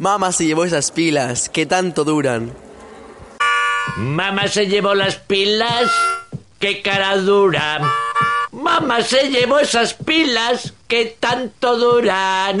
Mamá se llevó esas pilas que tanto duran. Mamá se llevó las pilas. ¡Qué cara dura! Mamá se llevó esas pilas que tanto duran.